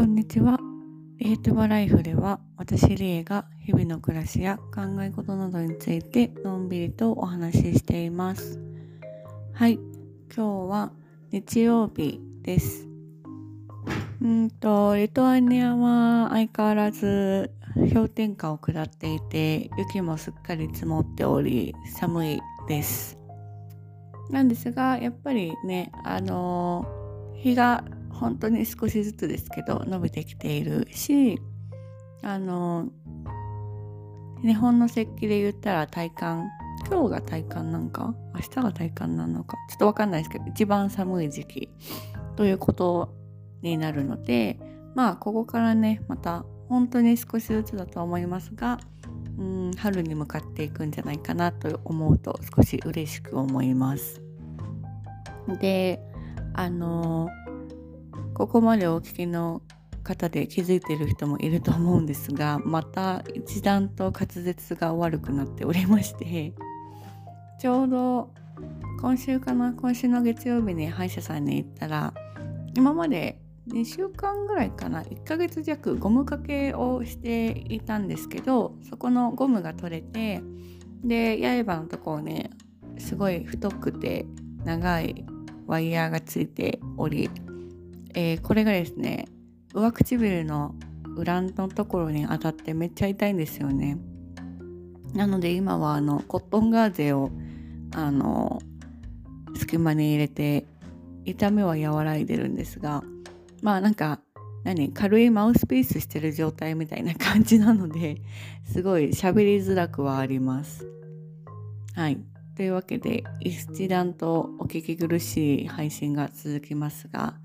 こんにちは。リエトバライフでは私リエが日々の暮らしや考え事などについてのんびりとお話ししています。はい、今日は日曜日です。うんと、リトアニアは相変わらず氷点下を下っていて雪もすっかり積もっており寒いです。なんですが、やっぱりね、あの日が本当に少しずつですけど伸びてきているしあの日本の石器で言ったら体感今日が体感なんか明日が体感なのかちょっとわかんないですけど一番寒い時期ということになるのでまあここからねまた本当に少しずつだと思いますがうん春に向かっていくんじゃないかなと思うと少し嬉しく思います。であのここまでお聞きの方で気づいている人もいると思うんですがまた一段と滑舌が悪くなっておりましてちょうど今週かな今週の月曜日に歯医者さんに行ったら今まで2週間ぐらいかな1ヶ月弱ゴム掛けをしていたんですけどそこのゴムが取れてで刃のところねすごい太くて長いワイヤーがついておりえー、これがですね上唇の裏のところに当たってめっちゃ痛いんですよね。なので今はあのコットンガーゼをあの隙間に入れて痛みは和らいでるんですがまあなんか何軽いマウスピースしてる状態みたいな感じなのですごい喋りづらくはあります。はい。というわけで一段とお聞き苦しい配信が続きますが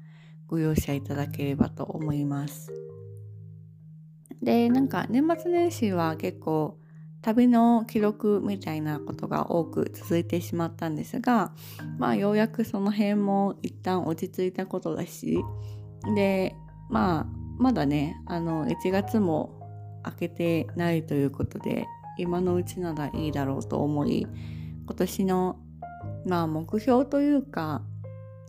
ご容赦いただければと思います。でなんか年末年始は結構旅の記録みたいなことが多く続いてしまったんですがまあようやくその辺も一旦落ち着いたことだしでまあまだねあの1月も明けてないということで今のうちならいいだろうと思い今年のまあ目標というか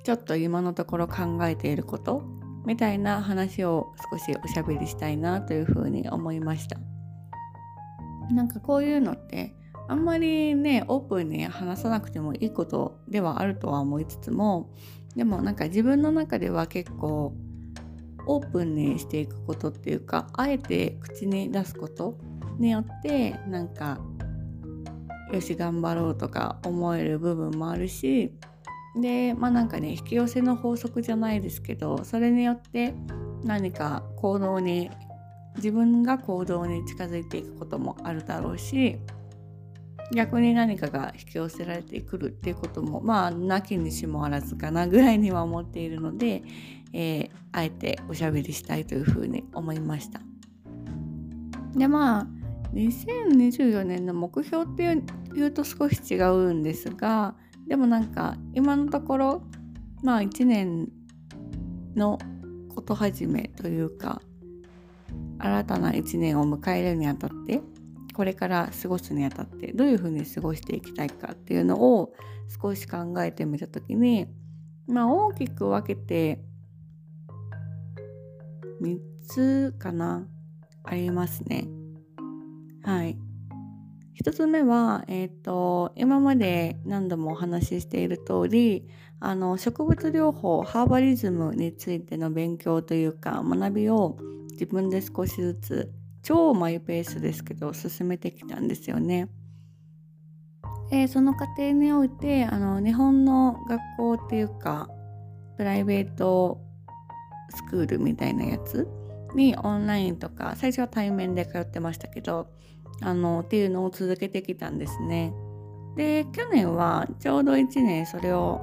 ちょっと今のところ考えていること？みたいな話を少しおしゃべりしたいなというふうに思いました。なんかこういうのってあんまりねオープンに話さなくてもいいことではあるとは思いつつもでもなんか自分の中では結構オープンにしていくことっていうかあえて口に出すことによってなんかよし頑張ろうとか思える部分もあるしでまあなんかね引き寄せの法則じゃないですけどそれによって何か行動に自分が行動に近づいていくこともあるだろうし逆に何かが引き寄せられてくるっていうこともまあなきにしもあらずかなぐらいには思っているので、えー、あえておしゃべりしたいというふうに思いました。でまあ2024年の目標っていうと少し違うんですがでもなんか今のところまあ1年のこと始めというか新たな1年を迎えるにあたってこれから過ごすにあたってどういうふうに過ごしていきたいかっていうのを少し考えてみた時にまあ大きく分けて3つかなありますね。はい。1つ目は、えーと、今まで何度もお話ししている通りあり植物療法ハーバリズムについての勉強というか学びを自分で少しずつ超マイペースですけど進めてきたんですよね。えー、その過程においてあの日本の学校っていうかプライベートスクールみたいなやつにオンラインとか最初は対面で通ってましたけどあのっていうのを続けてきたんですね。で去年はちょうど1年それを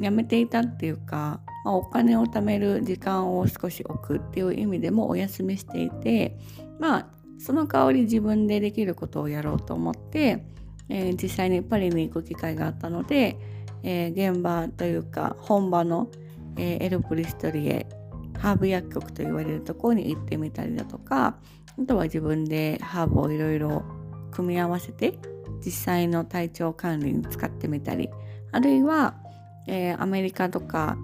やめていたっていうか、まあ、お金を貯める時間を少し置くっていう意味でもお休みしていてまあその代わり自分でできることをやろうと思って、えー、実際にパリに行く機会があったので、えー、現場というか本場の、えー、エルプリストリエハーブ薬局と言われるところに行ってみたりだとかあとは自分でハーブをいろいろ組み合わせて実際の体調管理に使ってみたりあるいは、えー、アメリカとか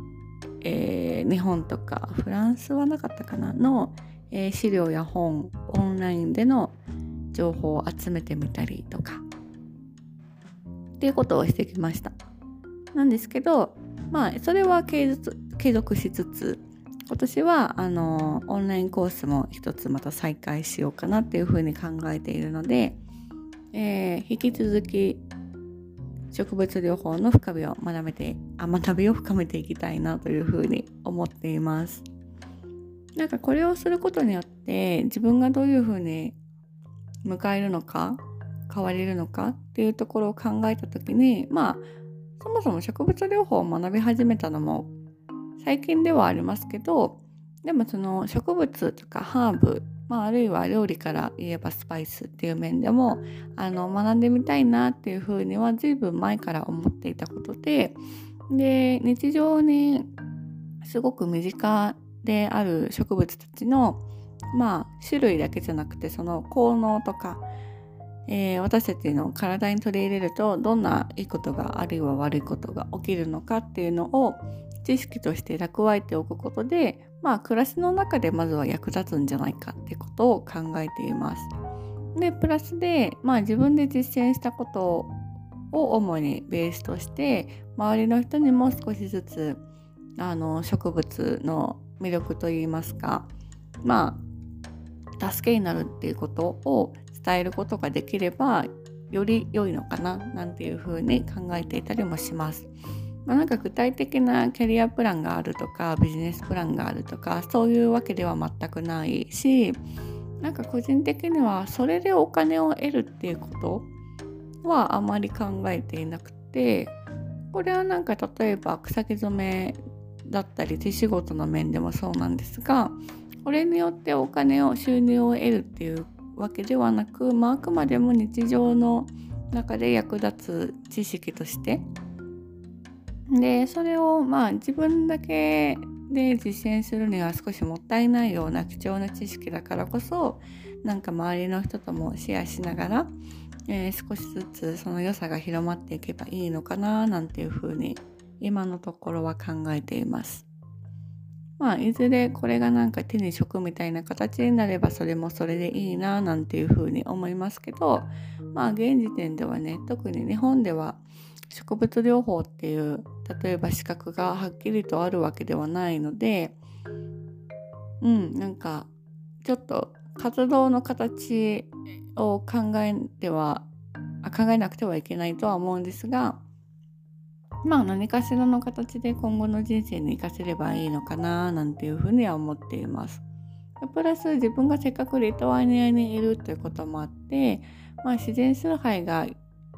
えー、日本とかフランスはなかったかなの、えー、資料や本オンラインでの情報を集めてみたりとかっていうことをしてきました。なんですけどまあそれは継続しつつ今年はあのオンラインコースも一つまた再開しようかなっていうふうに考えているので、えー、引き続き植物療法の深みを学べてあ学びを深めていきたいなというふうに思っています。なんかこれをすることによって自分がどういうふうに迎えるのか変われるのかっていうところを考えた時にまあそもそも植物療法を学び始めたのも最近ではありますけどでもその植物とかハーブ、まあ、あるいは料理から言えばスパイスっていう面でもあの学んでみたいなっていうふうには随分前から思っていたことでで日常にすごく身近である植物たちのまあ種類だけじゃなくてその効能とかえー、私たちの体に取り入れるとどんないいことがあるいは悪いことが起きるのかっていうのを知識として蓄えておくことでまあ暮らしの中でまずは役立つんじゃないかってことを考えています。でプラスでまあ自分で実践したことを主にベースとして周りの人にも少しずつあの植物の魅力といいますかまあ助けになるっていうことを伝えることができればより良いのかななんていうふうに考えていたりもします。まあ、なんか具体的なキャリアプランがあるとかビジネスプランがあるとかそういうわけでは全くないしなんか個人的にはそれでお金を得るっていうことはあまり考えていなくてこれはなんか例えば草木染めだったり手仕事の面でもそうなんですがこれによってお金を収入を得るっていうわけではなく、まあ、くまでも日常の中で役立つ知識としてでそれをまあ自分だけで実践するには少しもったいないような貴重な知識だからこそなんか周りの人ともシェアしながら、えー、少しずつその良さが広まっていけばいいのかななんていうふうに今のところは考えています。まあいずれこれがなんか手に職みたいな形になればそれもそれでいいななんていうふうに思いますけどまあ現時点ではね特に日本では植物療法っていう例えば資格がはっきりとあるわけではないのでうんなんかちょっと活動の形を考えては考えなくてはいけないとは思うんですがまあ何かしらの形で今後の人生に生かせればいいのかななんていうふうには思っています。プラス自分がせっかくリトアニアにいるということもあって、まあ、自然崇拝が、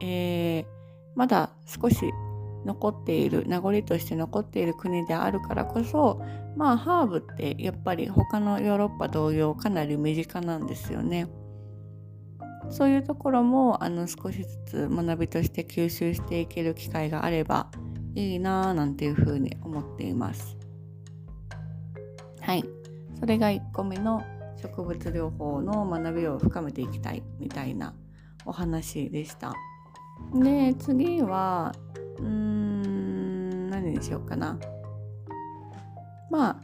えー、まだ少し残っている名残として残っている国であるからこそまあハーブってやっぱり他のヨーロッパ同様かなり身近なんですよね。そういうところもあの少しずつ学びとして吸収していける機会があればいいなぁなんていうふうに思っています。はい。それが1個目の植物療法の学びを深めていきたいみたいなお話でした。で、次は、うん、何にしようかな。まあ、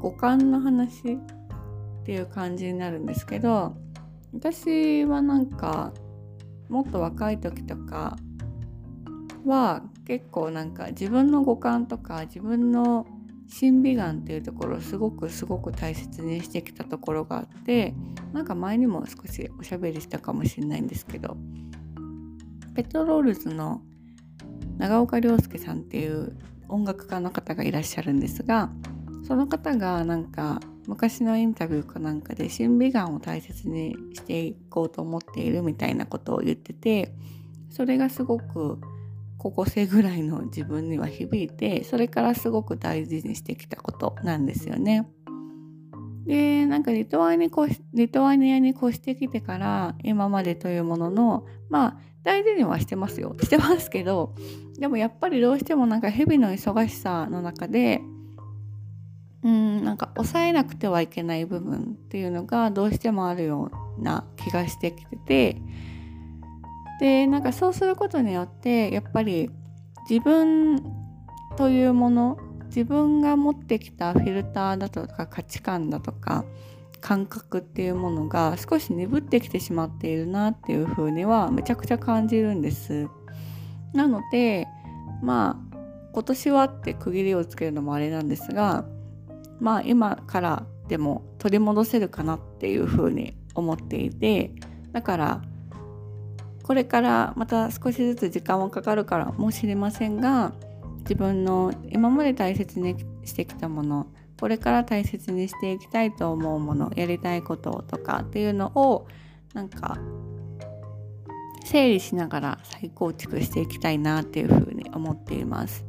五感の話っていう感じになるんですけど、私はなんかもっと若い時とかは結構なんか自分の五感とか自分の審美眼っていうところをすごくすごく大切にしてきたところがあってなんか前にも少しおしゃべりしたかもしれないんですけどペトロールズの長岡亮介さんっていう音楽家の方がいらっしゃるんですがその方がなんか昔のインタビューかなんかで審美眼を大切にしていこうと思っているみたいなことを言っててそれがすごく高校生ぐらいの自分には響いてそれからすごく大事にしてきたことなんですよね。でなんかリトアニリトアニアに越してきてから今までというもののまあ大事にはしてますよしてますけどでもやっぱりどうしてもなんか日々の忙しさの中でうんなんか抑えなくてはいけない部分っていうのがどうしてもあるような気がしてきててでなんかそうすることによってやっぱり自分というもの自分が持ってきたフィルターだとか価値観だとか感覚っていうものが少し鈍ってきてしまっているなっていう風にはめちゃくちゃ感じるんです。なのでまあ今年はって区切りをつけるのもあれなんですがまあ今からでも取り戻せるかなっていう風に思っていてだからこれからまた少しずつ時間はかかるからもしれませんが自分の今まで大切にしてきたものこれから大切にしていきたいと思うものやりたいこととかっていうのをなんか整理しながら再構築していきたいなっていうふうに思っています。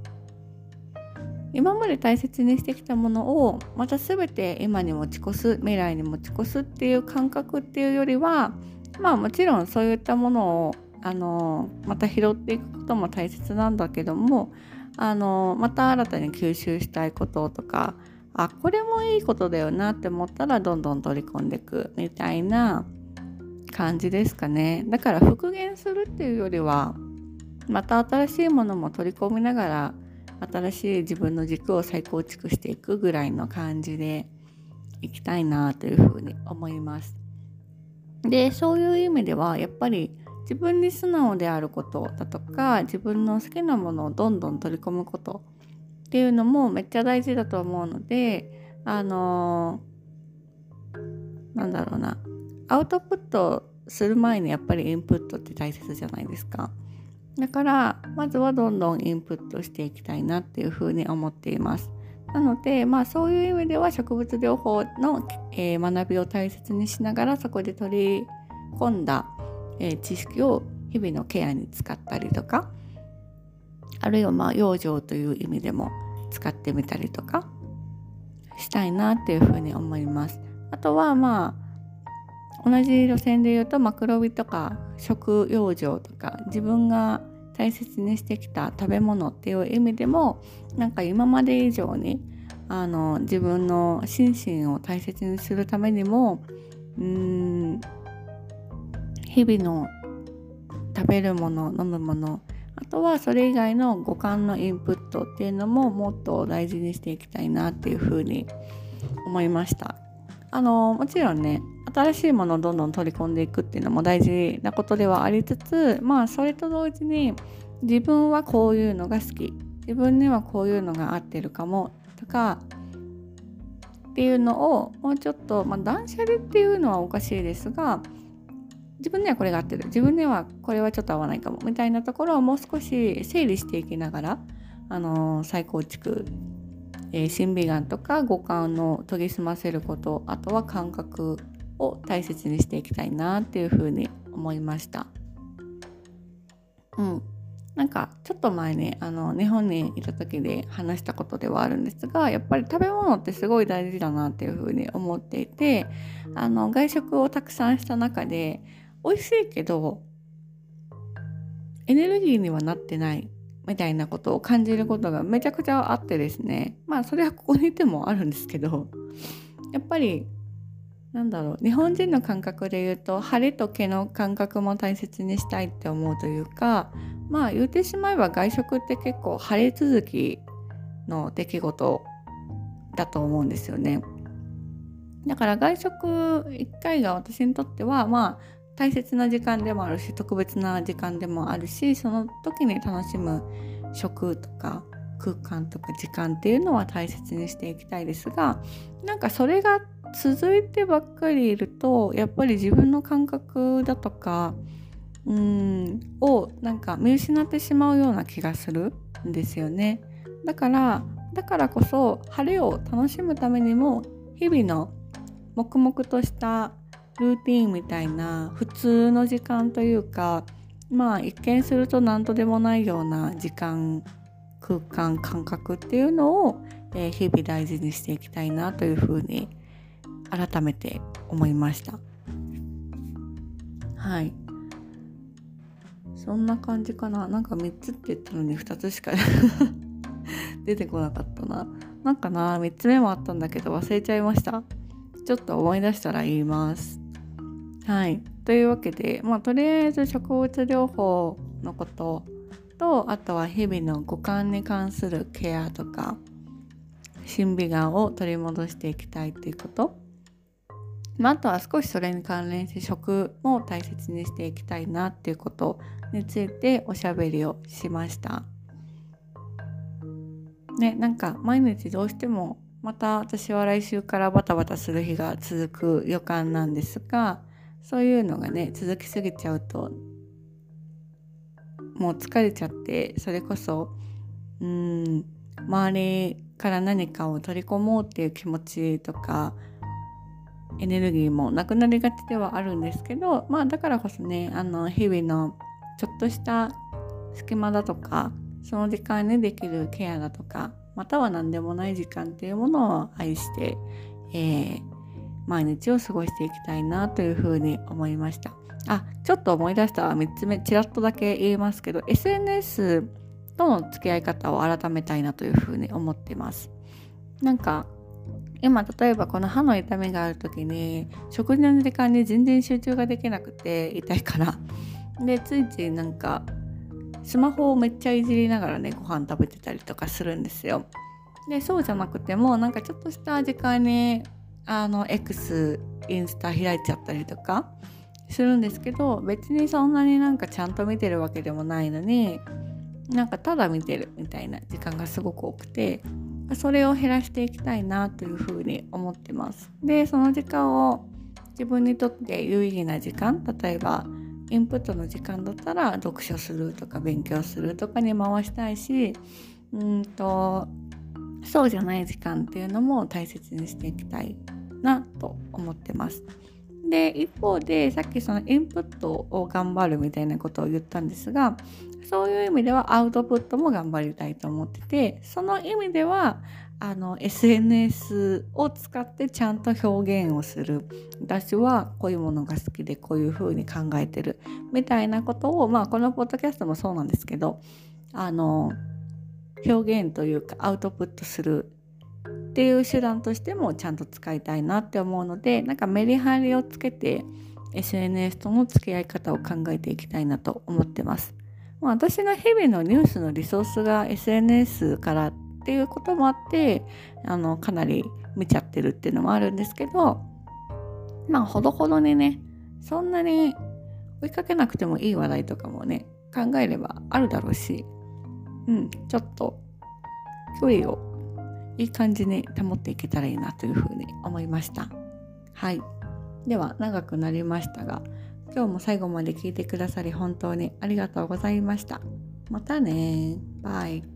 今まで大切にしてきたものをまた全て今に持ち越す未来に持ち越すっていう感覚っていうよりはまあもちろんそういったものをあのまた拾っていくことも大切なんだけどもあのまた新たに吸収したいこととかあこれもいいことだよなって思ったらどんどん取り込んでいくみたいな感じですかね。だから復元するっていうよりはまた新しいものも取り込みながら新しい自分の軸を再構築していくぐらいの感じでいきたいなというふうに思います。でそういう意味ではやっぱり自分に素直であることだとか自分の好きなものをどんどん取り込むことっていうのもめっちゃ大事だと思うのであのー、なんだろうなアウトプットする前にやっぱりインプットって大切じゃないですか。だからまずはどんどんインプットしていきたいなっていうふうに思っています。なのでまあそういう意味では植物療法の、えー、学びを大切にしながらそこで取り込んだ、えー、知識を日々のケアに使ったりとかあるいはまあ養生という意味でも使ってみたりとかしたいなっていうふうに思います。あとはまあ同じ路線で言うとマクロビとか食養生とか自分が大切にしてきた食べ物っていう意味でもなんか今まで以上にあの自分の心身を大切にするためにもうん日々の食べるもの飲むものあとはそれ以外の五感のインプットっていうのももっと大事にしていきたいなっていうふうに思いました。あのもちろんね新しいものをどんどん取り込んでいくっていうのも大事なことではありつつまあそれと同時に自分はこういうのが好き。自分にはこういうのが合ってるかもとかっていうのをもうちょっと、まあ、断捨離っていうのはおかしいですが自分にはこれが合ってる。自分にはこれはちょっと合わないかも。みたいなところをもう少し整理していきながら、あのー、再構築、えー、審美眼とか五感の研ぎ澄ませることあとは感覚。を大切にしていきたいなっていうふうに思いました。うん、なんかちょっと前にあの日本にいた時で話したことではあるんですがやっぱり食べ物ってすごい大事だなっていうふうに思っていてあの外食をたくさんした中で美味しいけどエネルギーにはなってないみたいなことを感じることがめちゃくちゃあってですねまあそれはここにいてもあるんですけどやっぱりなんだろう日本人の感覚で言うと晴れと毛の感覚も大切にしたいって思うというかまあ言ってしまえば外食って結構晴れ続きの出来事だと思うんですよね。だから外食1回が私にとってはまあ大切な時間でもあるし特別な時間でもあるしその時に楽しむ食とか空間とか時間っていうのは大切にしていきたいですがなんかそれが続いてばっかりいるとやっぱり自分の感覚だとかうんをなんか見失ってしまうような気がするんですよね。だからだからこそ晴れを楽しむためにも日々の黙々としたルーティンみたいな普通の時間というかまあ一見すると何とでもないような時間空間感覚っていうのを、えー、日々大事にしていきたいなというふうに改めて思いました。はい。そんな感じかな。なんか3つって言ったのに2つしか 出てこなかったな。なんかな3つ目もあったんだけど忘れちゃいました。ちょっと思い出したら言います。はい。というわけでまあとりあえず植物療法のこととあとは日々の五感に関するケアとか審美眼を取り戻していきたいっていうことまあ、あとは少しそれに関連して食も大切にしていきたいなっていうことについておしゃべりをしました。ね、なんか毎日どうしてもまた私は来週からバタバタする日が続く予感なんですがそういうのがね続きすぎちゃうともう疲れちゃってそれこそうん周りから何かを取り込もうっていう気持ちとかエネルギーもなくなりがちではあるんですけどまあだからこそねあの日々のちょっとした隙間だとかその時間にできるケアだとかまたは何でもない時間っていうものを愛して、えー、毎日を過ごしていきたいなというふうに思いました。あちょっと思い出した3つ目ちらっとだけ言いますけど SNS との付き合い方を改めたいなというふうに思ってます。なんか今例えばこの歯の痛みがある時に食事の時間に全然集中ができなくて痛いから。でついついなんかスマホをめっちゃいじりながらねご飯食べてたりとかするんですよ。でそうじゃなくてもなんかちょっとした時間にあの X インスタ開いちゃったりとかするんですけど別にそんなになんかちゃんと見てるわけでもないのになんかただ見てるみたいな時間がすごく多くてそれを減らしていきたいなというふうに思ってます。でその時間を自分にとって有意義な時間例えばインプットの時間だったら読書するとか勉強するとかに回したいしうんとそうじゃない時間っていうのも大切にしていきたいなと思ってます。で一方でさっきそのインプットを頑張るみたいなことを言ったんですがそういう意味ではアウトプットも頑張りたいと思っててその意味ではあの SNS を使ってちゃんと表現をする。私はこういうものが好きでこういうふうに考えてる。みたいなことをまあこのポッドキャストもそうなんですけどあの表現というかアウトプットするっていう手段としてもちゃんと使いたいなって思うのでなんかメリハリをつけて SNS との付き合い方を考えていきたいなと思ってます。ま私の日々のニュースのリソースが SNS からっていうこともあってあのかなり見ちゃってるっていうのもあるんですけどまあほどほどにねそんなに追いかけなくてもいい話題とかもね考えればあるだろうしうんちょっと距離をいい感じに保っていけたらいいなというふうに思いました。はい。では長くなりましたが今日も最後まで聞いてくださり本当にありがとうございました。またねバイ。